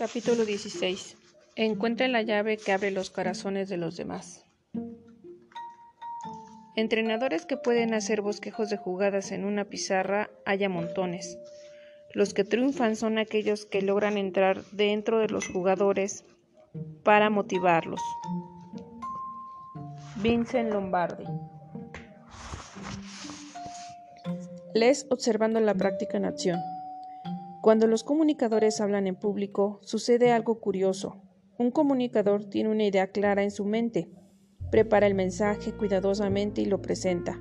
Capítulo 16. Encuentre la llave que abre los corazones de los demás. Entrenadores que pueden hacer bosquejos de jugadas en una pizarra hay montones. Los que triunfan son aquellos que logran entrar dentro de los jugadores para motivarlos. Vincent Lombardi. Les observando la práctica en acción. Cuando los comunicadores hablan en público, sucede algo curioso. Un comunicador tiene una idea clara en su mente, prepara el mensaje cuidadosamente y lo presenta.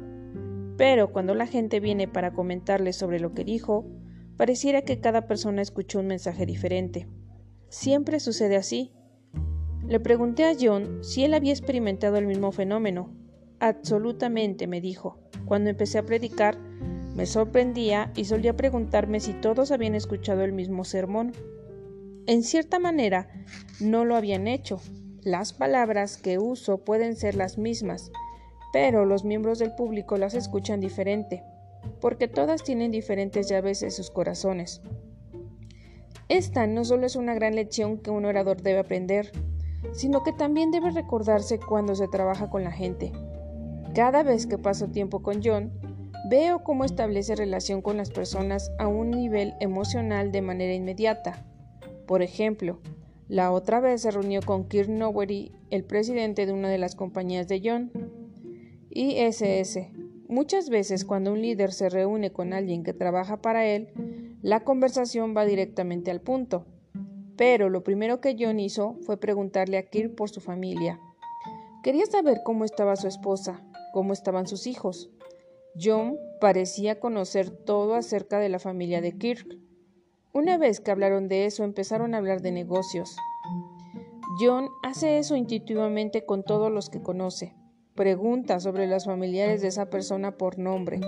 Pero cuando la gente viene para comentarle sobre lo que dijo, pareciera que cada persona escuchó un mensaje diferente. Siempre sucede así. Le pregunté a John si él había experimentado el mismo fenómeno. Absolutamente, me dijo. Cuando empecé a predicar, me sorprendía y solía preguntarme si todos habían escuchado el mismo sermón. En cierta manera, no lo habían hecho. Las palabras que uso pueden ser las mismas, pero los miembros del público las escuchan diferente, porque todas tienen diferentes llaves en sus corazones. Esta no solo es una gran lección que un orador debe aprender, sino que también debe recordarse cuando se trabaja con la gente. Cada vez que paso tiempo con John, Veo cómo establece relación con las personas a un nivel emocional de manera inmediata. Por ejemplo, la otra vez se reunió con Kirk Nowery, el presidente de una de las compañías de John. ISS. Muchas veces cuando un líder se reúne con alguien que trabaja para él, la conversación va directamente al punto. Pero lo primero que John hizo fue preguntarle a Kirk por su familia. Quería saber cómo estaba su esposa, cómo estaban sus hijos, John parecía conocer todo acerca de la familia de Kirk. Una vez que hablaron de eso, empezaron a hablar de negocios. John hace eso intuitivamente con todos los que conoce. Pregunta sobre los familiares de esa persona por nombre.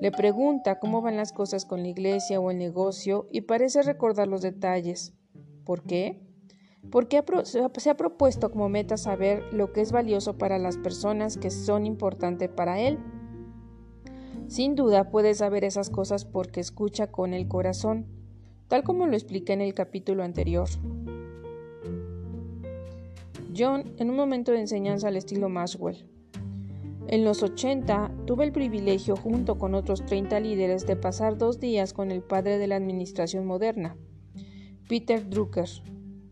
Le pregunta cómo van las cosas con la iglesia o el negocio y parece recordar los detalles. ¿Por qué? Porque se ha propuesto como meta saber lo que es valioso para las personas que son importantes para él. Sin duda puede saber esas cosas porque escucha con el corazón, tal como lo expliqué en el capítulo anterior. John en un momento de enseñanza al estilo Maxwell. En los 80 tuve el privilegio junto con otros 30 líderes de pasar dos días con el padre de la administración moderna, Peter Drucker.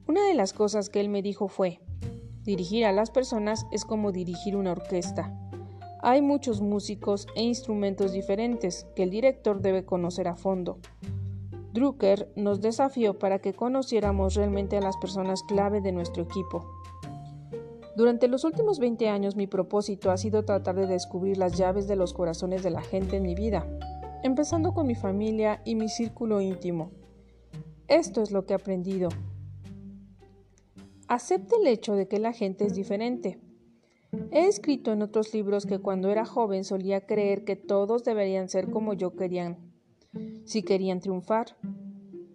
Una de las cosas que él me dijo fue, dirigir a las personas es como dirigir una orquesta. Hay muchos músicos e instrumentos diferentes que el director debe conocer a fondo. Drucker nos desafió para que conociéramos realmente a las personas clave de nuestro equipo. Durante los últimos 20 años mi propósito ha sido tratar de descubrir las llaves de los corazones de la gente en mi vida, empezando con mi familia y mi círculo íntimo. Esto es lo que he aprendido. Acepte el hecho de que la gente es diferente. He escrito en otros libros que cuando era joven solía creer que todos deberían ser como yo querían, si querían triunfar.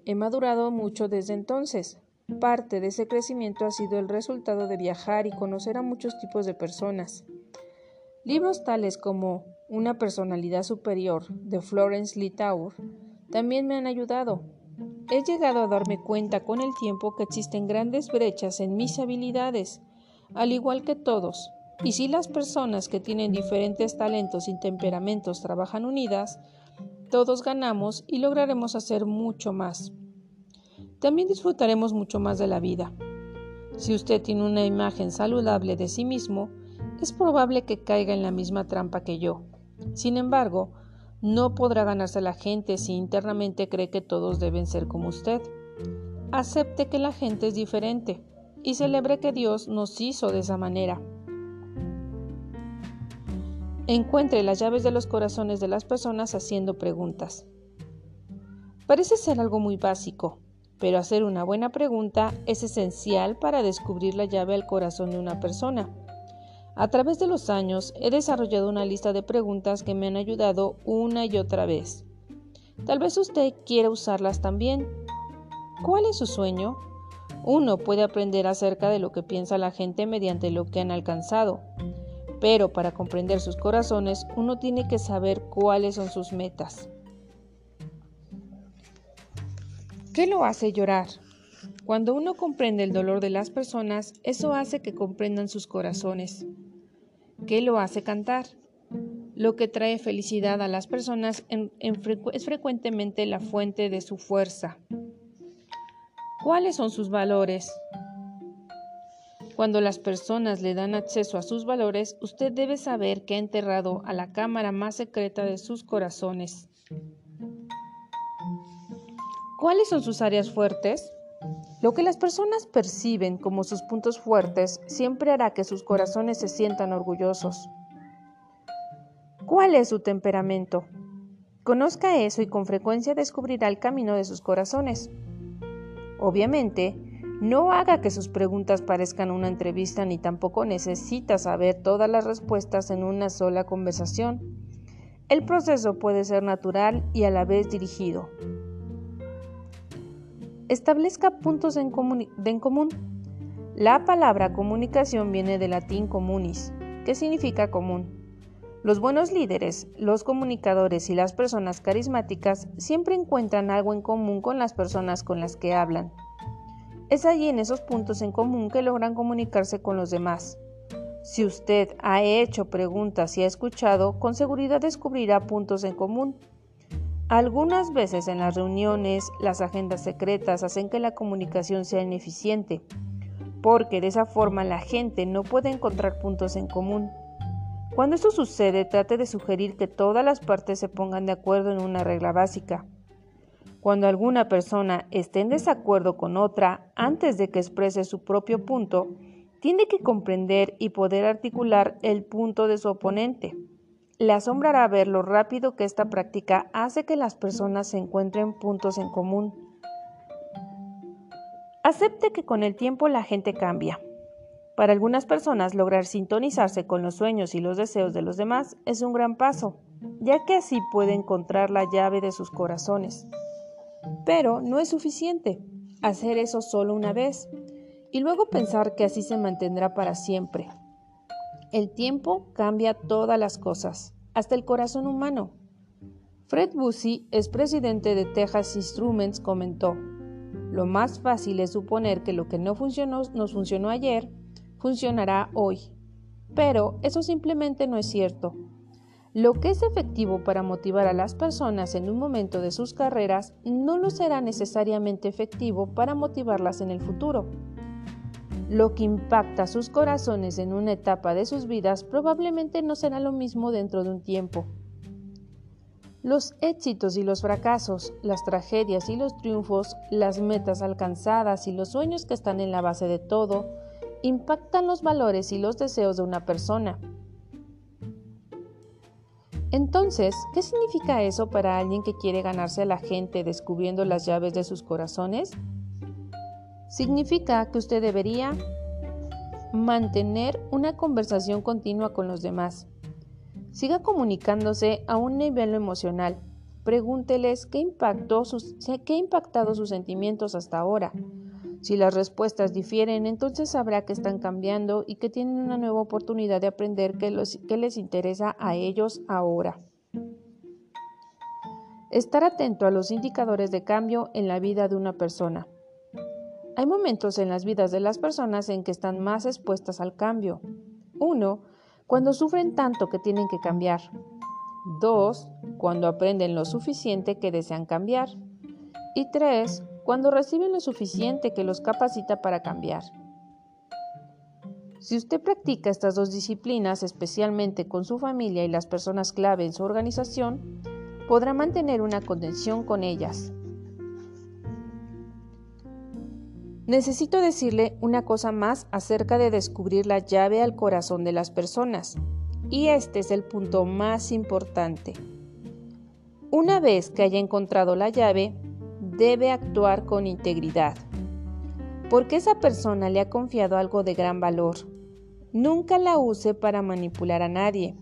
He madurado mucho desde entonces. Parte de ese crecimiento ha sido el resultado de viajar y conocer a muchos tipos de personas. Libros tales como Una personalidad superior de Florence Littauer también me han ayudado. He llegado a darme cuenta con el tiempo que existen grandes brechas en mis habilidades, al igual que todos, y si las personas que tienen diferentes talentos y temperamentos trabajan unidas, todos ganamos y lograremos hacer mucho más. También disfrutaremos mucho más de la vida. Si usted tiene una imagen saludable de sí mismo, es probable que caiga en la misma trampa que yo. Sin embargo, no podrá ganarse la gente si internamente cree que todos deben ser como usted. Acepte que la gente es diferente y celebre que Dios nos hizo de esa manera. Encuentre las llaves de los corazones de las personas haciendo preguntas. Parece ser algo muy básico, pero hacer una buena pregunta es esencial para descubrir la llave al corazón de una persona. A través de los años he desarrollado una lista de preguntas que me han ayudado una y otra vez. Tal vez usted quiera usarlas también. ¿Cuál es su sueño? Uno puede aprender acerca de lo que piensa la gente mediante lo que han alcanzado. Pero para comprender sus corazones uno tiene que saber cuáles son sus metas. ¿Qué lo hace llorar? Cuando uno comprende el dolor de las personas, eso hace que comprendan sus corazones. ¿Qué lo hace cantar? Lo que trae felicidad a las personas es frecuentemente la fuente de su fuerza. ¿Cuáles son sus valores? Cuando las personas le dan acceso a sus valores, usted debe saber que ha enterrado a la cámara más secreta de sus corazones. ¿Cuáles son sus áreas fuertes? Lo que las personas perciben como sus puntos fuertes siempre hará que sus corazones se sientan orgullosos. ¿Cuál es su temperamento? Conozca eso y con frecuencia descubrirá el camino de sus corazones. Obviamente, no haga que sus preguntas parezcan una entrevista ni tampoco necesita saber todas las respuestas en una sola conversación. El proceso puede ser natural y a la vez dirigido. Establezca puntos en, común. La palabra comunicación viene del latín comunis, que significa común. Los buenos líderes, los comunicadores y las personas carismáticas siempre encuentran algo en común con las personas con las que hablan. Es allí en esos puntos en común que logran comunicarse con los demás. Si usted ha hecho preguntas y ha escuchado, con seguridad descubrirá puntos en común. Algunas veces en las reuniones las agendas secretas hacen que la comunicación sea ineficiente, porque de esa forma la gente no puede encontrar puntos en común. Cuando esto sucede, trate de sugerir que todas las partes se pongan de acuerdo en una regla básica. Cuando alguna persona esté en desacuerdo con otra antes de que exprese su propio punto, tiene que comprender y poder articular el punto de su oponente. Le asombrará ver lo rápido que esta práctica hace que las personas se encuentren puntos en común. Acepte que con el tiempo la gente cambia. Para algunas personas lograr sintonizarse con los sueños y los deseos de los demás es un gran paso, ya que así puede encontrar la llave de sus corazones. Pero no es suficiente hacer eso solo una vez y luego pensar que así se mantendrá para siempre. El tiempo cambia todas las cosas, hasta el corazón humano. Fred Busey, es presidente de Texas Instruments, comentó, lo más fácil es suponer que lo que no funcionó, nos funcionó ayer, funcionará hoy. Pero eso simplemente no es cierto. Lo que es efectivo para motivar a las personas en un momento de sus carreras no lo será necesariamente efectivo para motivarlas en el futuro. Lo que impacta sus corazones en una etapa de sus vidas probablemente no será lo mismo dentro de un tiempo. Los éxitos y los fracasos, las tragedias y los triunfos, las metas alcanzadas y los sueños que están en la base de todo, impactan los valores y los deseos de una persona. Entonces, ¿qué significa eso para alguien que quiere ganarse a la gente descubriendo las llaves de sus corazones? Significa que usted debería mantener una conversación continua con los demás. Siga comunicándose a un nivel emocional. Pregúnteles qué, impactó sus, qué ha impactado sus sentimientos hasta ahora. Si las respuestas difieren, entonces sabrá que están cambiando y que tienen una nueva oportunidad de aprender qué, qué les interesa a ellos ahora. Estar atento a los indicadores de cambio en la vida de una persona. Hay momentos en las vidas de las personas en que están más expuestas al cambio. Uno, cuando sufren tanto que tienen que cambiar. Dos, cuando aprenden lo suficiente que desean cambiar. Y tres, cuando reciben lo suficiente que los capacita para cambiar. Si usted practica estas dos disciplinas, especialmente con su familia y las personas clave en su organización, podrá mantener una conexión con ellas, Necesito decirle una cosa más acerca de descubrir la llave al corazón de las personas. Y este es el punto más importante. Una vez que haya encontrado la llave, debe actuar con integridad. Porque esa persona le ha confiado algo de gran valor. Nunca la use para manipular a nadie.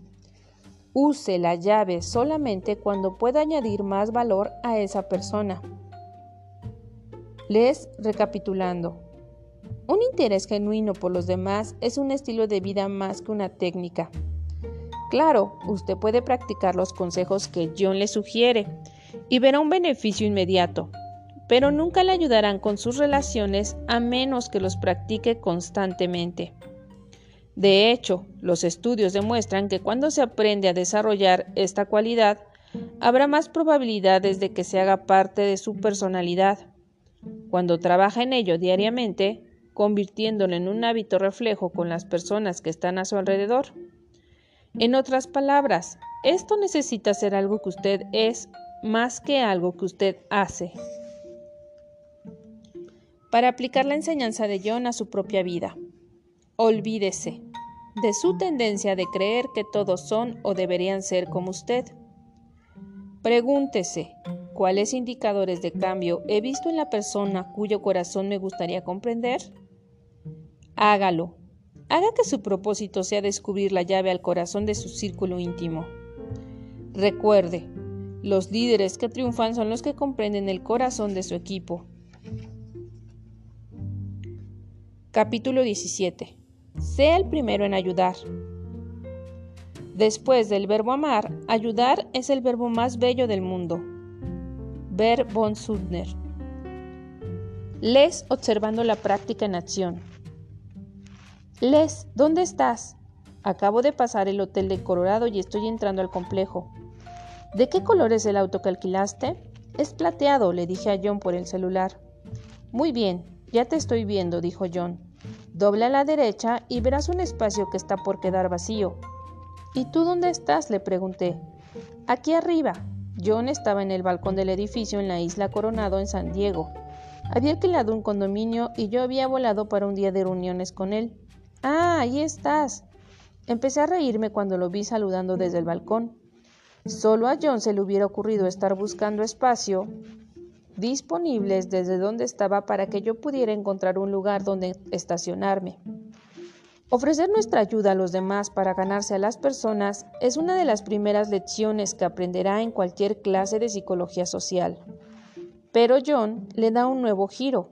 Use la llave solamente cuando pueda añadir más valor a esa persona. Les recapitulando. Un interés genuino por los demás es un estilo de vida más que una técnica. Claro, usted puede practicar los consejos que John le sugiere y verá un beneficio inmediato, pero nunca le ayudarán con sus relaciones a menos que los practique constantemente. De hecho, los estudios demuestran que cuando se aprende a desarrollar esta cualidad, habrá más probabilidades de que se haga parte de su personalidad. Cuando trabaja en ello diariamente, convirtiéndolo en un hábito reflejo con las personas que están a su alrededor. En otras palabras, esto necesita ser algo que usted es más que algo que usted hace. Para aplicar la enseñanza de John a su propia vida, olvídese de su tendencia de creer que todos son o deberían ser como usted. Pregúntese, ¿cuáles indicadores de cambio he visto en la persona cuyo corazón me gustaría comprender? Hágalo. Haga que su propósito sea descubrir la llave al corazón de su círculo íntimo. Recuerde, los líderes que triunfan son los que comprenden el corazón de su equipo. Capítulo 17. Sea el primero en ayudar. Después del verbo amar, ayudar es el verbo más bello del mundo. Ver von Suttner. Les observando la práctica en acción. Les, ¿dónde estás? Acabo de pasar el hotel de Colorado y estoy entrando al complejo. ¿De qué color es el auto que alquilaste? Es plateado, le dije a John por el celular. Muy bien, ya te estoy viendo, dijo John. Dobla a la derecha y verás un espacio que está por quedar vacío. ¿Y tú dónde estás? le pregunté. Aquí arriba. John estaba en el balcón del edificio en la isla Coronado en San Diego. Había alquilado un condominio y yo había volado para un día de reuniones con él. Ah, ahí estás. Empecé a reírme cuando lo vi saludando desde el balcón. Solo a John se le hubiera ocurrido estar buscando espacio disponibles desde donde estaba para que yo pudiera encontrar un lugar donde estacionarme. Ofrecer nuestra ayuda a los demás para ganarse a las personas es una de las primeras lecciones que aprenderá en cualquier clase de psicología social. Pero John le da un nuevo giro.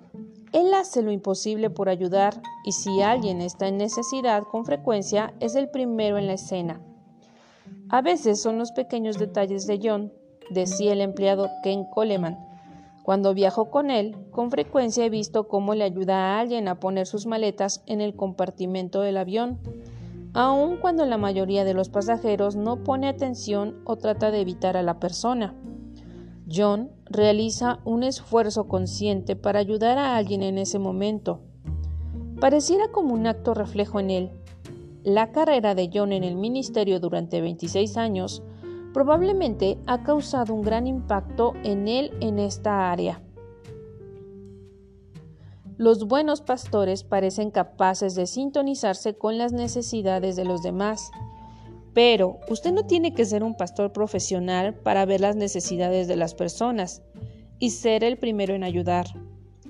Él hace lo imposible por ayudar y si alguien está en necesidad con frecuencia es el primero en la escena. A veces son los pequeños detalles de John, decía el empleado Ken Coleman. Cuando viajo con él, con frecuencia he visto cómo le ayuda a alguien a poner sus maletas en el compartimento del avión, aun cuando la mayoría de los pasajeros no pone atención o trata de evitar a la persona. John realiza un esfuerzo consciente para ayudar a alguien en ese momento. Pareciera como un acto reflejo en él. La carrera de John en el ministerio durante 26 años probablemente ha causado un gran impacto en él en esta área. Los buenos pastores parecen capaces de sintonizarse con las necesidades de los demás pero usted no tiene que ser un pastor profesional para ver las necesidades de las personas y ser el primero en ayudar.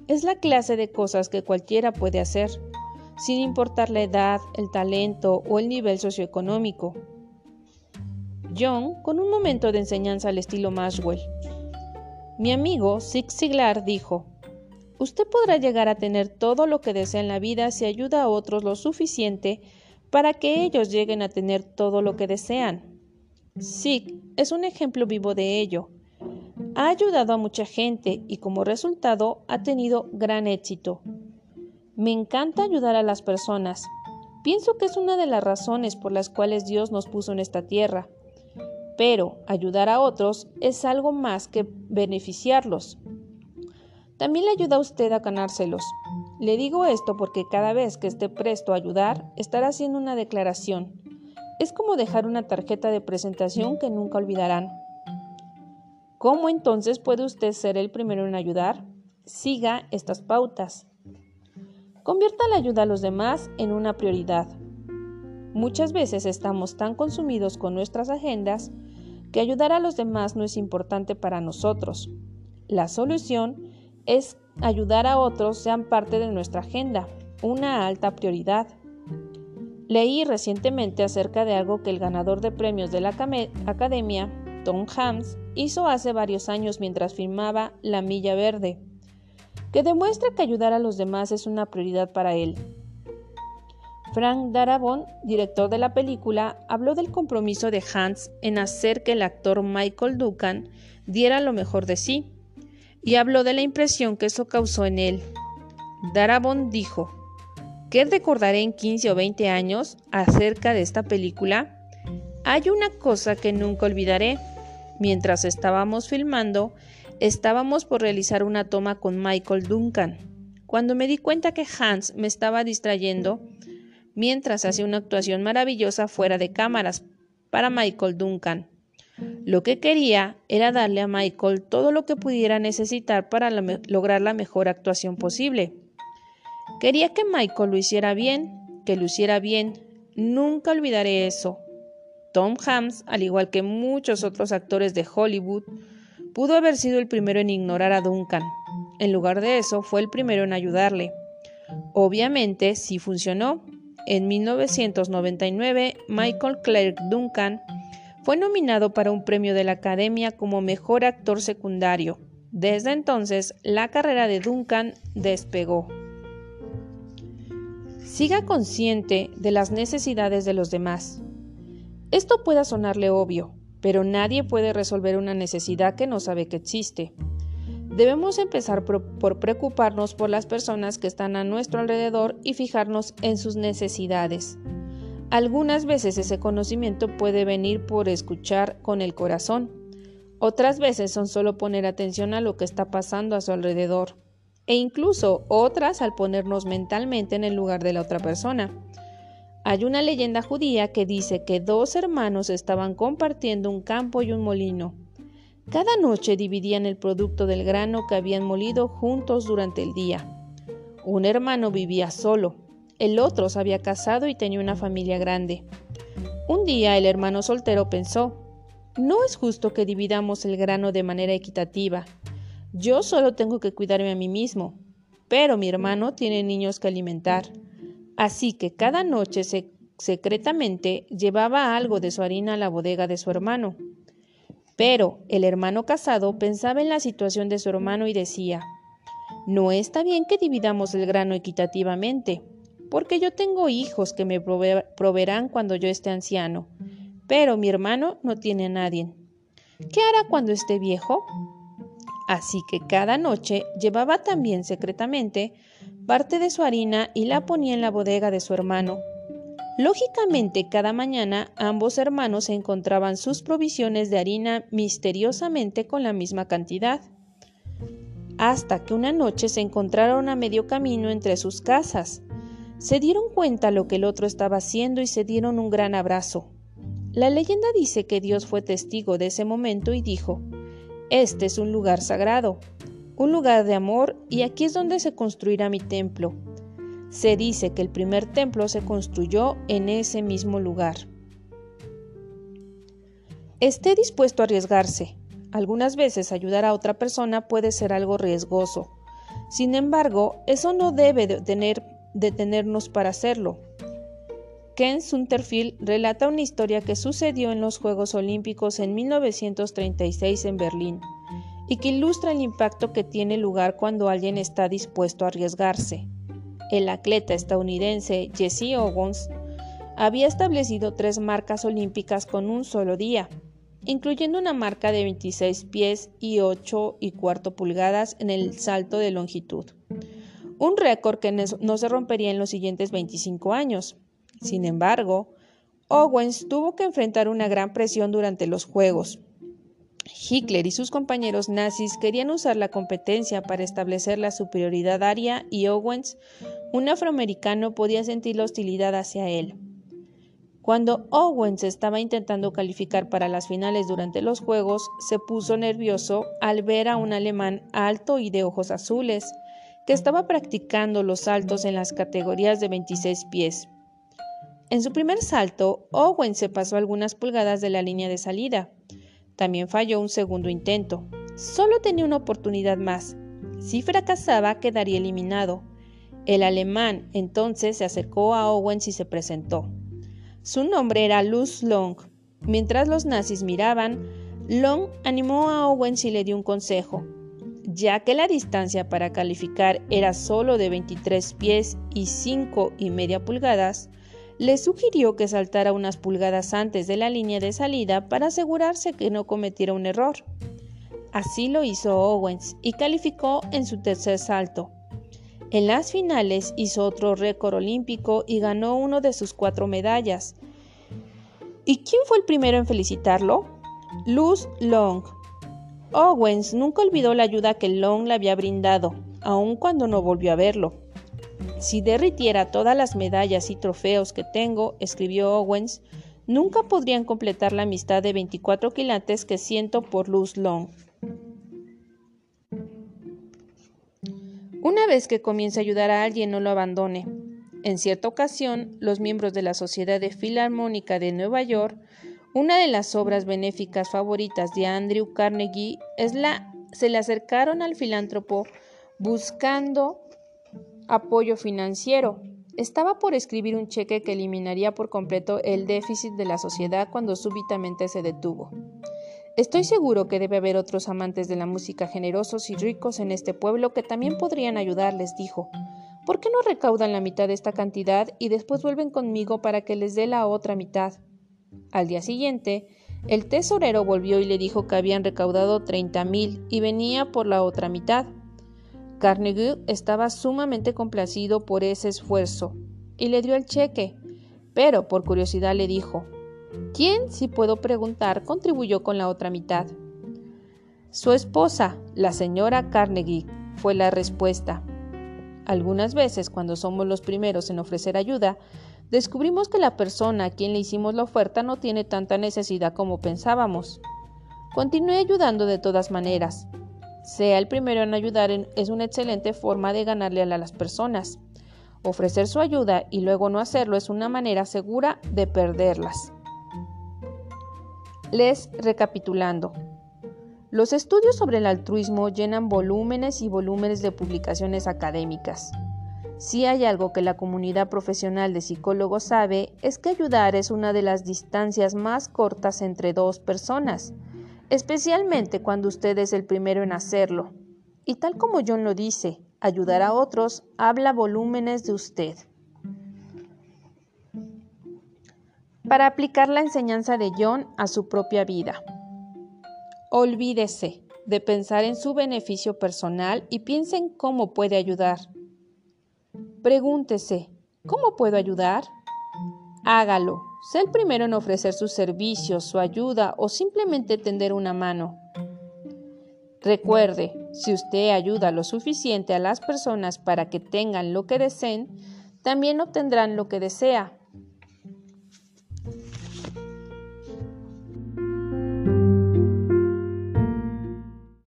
Es la clase de cosas que cualquiera puede hacer, sin importar la edad, el talento o el nivel socioeconómico. John, con un momento de enseñanza al estilo Maxwell. Mi amigo Zig Ziglar dijo, Usted podrá llegar a tener todo lo que desea en la vida si ayuda a otros lo suficiente para que ellos lleguen a tener todo lo que desean. SIG es un ejemplo vivo de ello. Ha ayudado a mucha gente y como resultado ha tenido gran éxito. Me encanta ayudar a las personas. Pienso que es una de las razones por las cuales Dios nos puso en esta tierra. Pero ayudar a otros es algo más que beneficiarlos. También le ayuda a usted a ganárselos. Le digo esto porque cada vez que esté presto a ayudar, estará haciendo una declaración. Es como dejar una tarjeta de presentación que nunca olvidarán. ¿Cómo entonces puede usted ser el primero en ayudar? Siga estas pautas. Convierta la ayuda a los demás en una prioridad. Muchas veces estamos tan consumidos con nuestras agendas que ayudar a los demás no es importante para nosotros. La solución es ayudar a otros sean parte de nuestra agenda, una alta prioridad. Leí recientemente acerca de algo que el ganador de premios de la Academia, Tom Hanks, hizo hace varios años mientras firmaba La Milla Verde, que demuestra que ayudar a los demás es una prioridad para él. Frank Darabont, director de la película, habló del compromiso de Hans en hacer que el actor Michael Duncan diera lo mejor de sí y habló de la impresión que eso causó en él. Darabont dijo, ¿qué recordaré en 15 o 20 años acerca de esta película? Hay una cosa que nunca olvidaré. Mientras estábamos filmando, estábamos por realizar una toma con Michael Duncan. Cuando me di cuenta que Hans me estaba distrayendo, mientras hacía una actuación maravillosa fuera de cámaras para Michael Duncan. Lo que quería era darle a Michael todo lo que pudiera necesitar para lograr la mejor actuación posible. Quería que Michael lo hiciera bien, que lo hiciera bien. Nunca olvidaré eso. Tom Hanks, al igual que muchos otros actores de Hollywood, pudo haber sido el primero en ignorar a Duncan. En lugar de eso, fue el primero en ayudarle. Obviamente, sí funcionó, en 1999, Michael Clark Duncan fue nominado para un premio de la Academia como Mejor Actor Secundario. Desde entonces, la carrera de Duncan despegó. Siga consciente de las necesidades de los demás. Esto pueda sonarle obvio, pero nadie puede resolver una necesidad que no sabe que existe. Debemos empezar por preocuparnos por las personas que están a nuestro alrededor y fijarnos en sus necesidades. Algunas veces ese conocimiento puede venir por escuchar con el corazón. Otras veces son solo poner atención a lo que está pasando a su alrededor. E incluso otras al ponernos mentalmente en el lugar de la otra persona. Hay una leyenda judía que dice que dos hermanos estaban compartiendo un campo y un molino. Cada noche dividían el producto del grano que habían molido juntos durante el día. Un hermano vivía solo, el otro se había casado y tenía una familia grande. Un día el hermano soltero pensó, no es justo que dividamos el grano de manera equitativa. Yo solo tengo que cuidarme a mí mismo, pero mi hermano tiene niños que alimentar. Así que cada noche secretamente llevaba algo de su harina a la bodega de su hermano. Pero el hermano casado pensaba en la situación de su hermano y decía, no está bien que dividamos el grano equitativamente, porque yo tengo hijos que me proveerán cuando yo esté anciano, pero mi hermano no tiene a nadie. ¿Qué hará cuando esté viejo? Así que cada noche llevaba también secretamente parte de su harina y la ponía en la bodega de su hermano, Lógicamente, cada mañana ambos hermanos encontraban sus provisiones de harina misteriosamente con la misma cantidad, hasta que una noche se encontraron a medio camino entre sus casas. Se dieron cuenta lo que el otro estaba haciendo y se dieron un gran abrazo. La leyenda dice que Dios fue testigo de ese momento y dijo, Este es un lugar sagrado, un lugar de amor, y aquí es donde se construirá mi templo. Se dice que el primer templo se construyó en ese mismo lugar. Esté dispuesto a arriesgarse. Algunas veces ayudar a otra persona puede ser algo riesgoso. Sin embargo, eso no debe detenernos para hacerlo. Ken Sunterfield relata una historia que sucedió en los Juegos Olímpicos en 1936 en Berlín y que ilustra el impacto que tiene lugar cuando alguien está dispuesto a arriesgarse. El atleta estadounidense Jesse Owens había establecido tres marcas olímpicas con un solo día, incluyendo una marca de 26 pies y 8 y cuarto pulgadas en el salto de longitud, un récord que no se rompería en los siguientes 25 años. Sin embargo, Owens tuvo que enfrentar una gran presión durante los Juegos, Hitler y sus compañeros nazis querían usar la competencia para establecer la superioridad aria y Owens, un afroamericano, podía sentir la hostilidad hacia él. Cuando Owens estaba intentando calificar para las finales durante los Juegos, se puso nervioso al ver a un alemán alto y de ojos azules, que estaba practicando los saltos en las categorías de 26 pies. En su primer salto, Owens se pasó algunas pulgadas de la línea de salida, también falló un segundo intento. Solo tenía una oportunidad más. Si fracasaba, quedaría eliminado. El alemán entonces se acercó a Owens y se presentó. Su nombre era Luz Long. Mientras los nazis miraban, Long animó a Owens y le dio un consejo. Ya que la distancia para calificar era solo de 23 pies y 5 y media pulgadas, le sugirió que saltara unas pulgadas antes de la línea de salida para asegurarse que no cometiera un error. Así lo hizo Owens y calificó en su tercer salto. En las finales hizo otro récord olímpico y ganó uno de sus cuatro medallas. ¿Y quién fue el primero en felicitarlo? Luz Long. Owens nunca olvidó la ayuda que Long le había brindado, aun cuando no volvió a verlo. Si derritiera todas las medallas y trofeos que tengo, escribió Owens, nunca podrían completar la amistad de 24 quilates que siento por Luz Long. Una vez que comience a ayudar a alguien, no lo abandone. En cierta ocasión, los miembros de la Sociedad de Filarmónica de Nueva York, una de las obras benéficas favoritas de Andrew Carnegie, es la, se le acercaron al filántropo buscando apoyo financiero. Estaba por escribir un cheque que eliminaría por completo el déficit de la sociedad cuando súbitamente se detuvo. Estoy seguro que debe haber otros amantes de la música generosos y ricos en este pueblo que también podrían ayudarles, dijo. ¿Por qué no recaudan la mitad de esta cantidad y después vuelven conmigo para que les dé la otra mitad? Al día siguiente, el tesorero volvió y le dijo que habían recaudado treinta mil y venía por la otra mitad. Carnegie estaba sumamente complacido por ese esfuerzo y le dio el cheque, pero por curiosidad le dijo ¿Quién, si puedo preguntar, contribuyó con la otra mitad? Su esposa, la señora Carnegie, fue la respuesta. Algunas veces, cuando somos los primeros en ofrecer ayuda, descubrimos que la persona a quien le hicimos la oferta no tiene tanta necesidad como pensábamos. Continúe ayudando de todas maneras. Sea el primero en ayudar es una excelente forma de ganarle a las personas. Ofrecer su ayuda y luego no hacerlo es una manera segura de perderlas. Les recapitulando. Los estudios sobre el altruismo llenan volúmenes y volúmenes de publicaciones académicas. Si hay algo que la comunidad profesional de psicólogos sabe es que ayudar es una de las distancias más cortas entre dos personas, especialmente cuando usted es el primero en hacerlo. Y tal como John lo dice, ayudar a otros habla volúmenes de usted. para aplicar la enseñanza de John a su propia vida. Olvídese de pensar en su beneficio personal y piense en cómo puede ayudar. Pregúntese, ¿cómo puedo ayudar? Hágalo. Sé el primero en ofrecer sus servicios, su ayuda o simplemente tender una mano. Recuerde, si usted ayuda lo suficiente a las personas para que tengan lo que deseen, también obtendrán lo que desea.